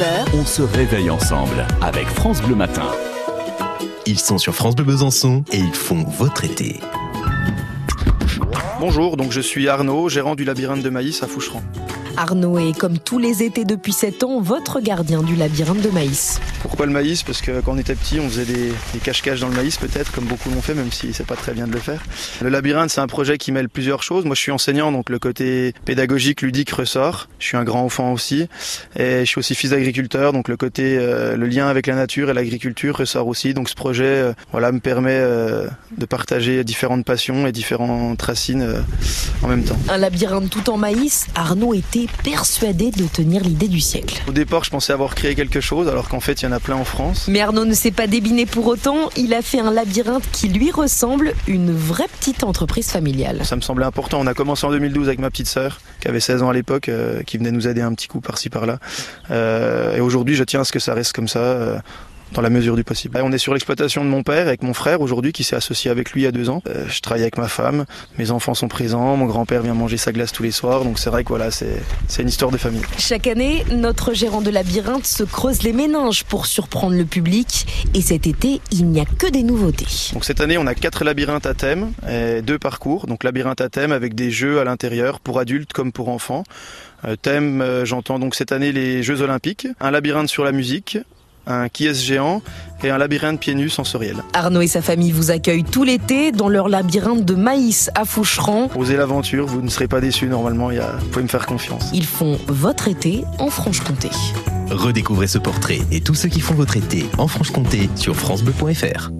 On se réveille ensemble avec France Bleu Matin. Ils sont sur France Bleu Besançon et ils font votre été. Bonjour, donc je suis Arnaud, gérant du labyrinthe de maïs à Foucheran. Arnaud est, comme tous les étés depuis 7 ans, votre gardien du labyrinthe de maïs. Pourquoi le maïs? Parce que quand on était petit, on faisait des, cache-cache dans le maïs peut-être, comme beaucoup l'ont fait, même si c'est pas très bien de le faire. Le labyrinthe, c'est un projet qui mêle plusieurs choses. Moi, je suis enseignant, donc le côté pédagogique, ludique ressort. Je suis un grand enfant aussi, et je suis aussi fils d'agriculteur, donc le côté, euh, le lien avec la nature et l'agriculture ressort aussi. Donc ce projet, euh, voilà, me permet euh, de partager différentes passions et différentes racines en même temps. Un labyrinthe tout en maïs, Arnaud était persuadé de tenir l'idée du siècle. Au départ, je pensais avoir créé quelque chose, alors qu'en fait, il y en a plein en France. Mais Arnaud ne s'est pas débiné pour autant, il a fait un labyrinthe qui lui ressemble, une vraie petite entreprise familiale. Ça me semblait important. On a commencé en 2012 avec ma petite sœur, qui avait 16 ans à l'époque, euh, qui venait nous aider un petit coup par-ci par-là. Euh, et aujourd'hui, je tiens à ce que ça reste comme ça. euh, dans la mesure du possible. On est sur l'exploitation de mon père avec mon frère aujourd'hui qui s'est associé avec lui il y a deux ans. Euh, je travaille avec ma femme, mes enfants sont présents, mon grand-père vient manger sa glace tous les soirs, donc c'est vrai que voilà, c'est c'est une histoire de famille. Chaque année, notre gérant de labyrinthe se creuse les méninges pour surprendre le public. Et cet été, il n'y a que des nouveautés. Donc cette année, on a quatre labyrinthes à thème et deux parcours. Donc labyrinthe à thème avec des jeux à l'intérieur pour adultes comme pour enfants. Euh, thème, euh, j'entends donc cette année les Jeux Olympiques, un labyrinthe sur la musique, un qui est géant et un labyrinthe pieds nus sensoriel. Arnaud et sa famille vous accueillent tout l'été dans leur labyrinthe de maïs à Foucheran. Osez l'aventure, vous ne serez pas déçus normalement, il y a... vous pouvez me faire confiance. Ils font votre été en Franche-Comté. Redécouvrez ce portrait et tous ceux qui font votre été en Franche-Comté sur francebleu.fr.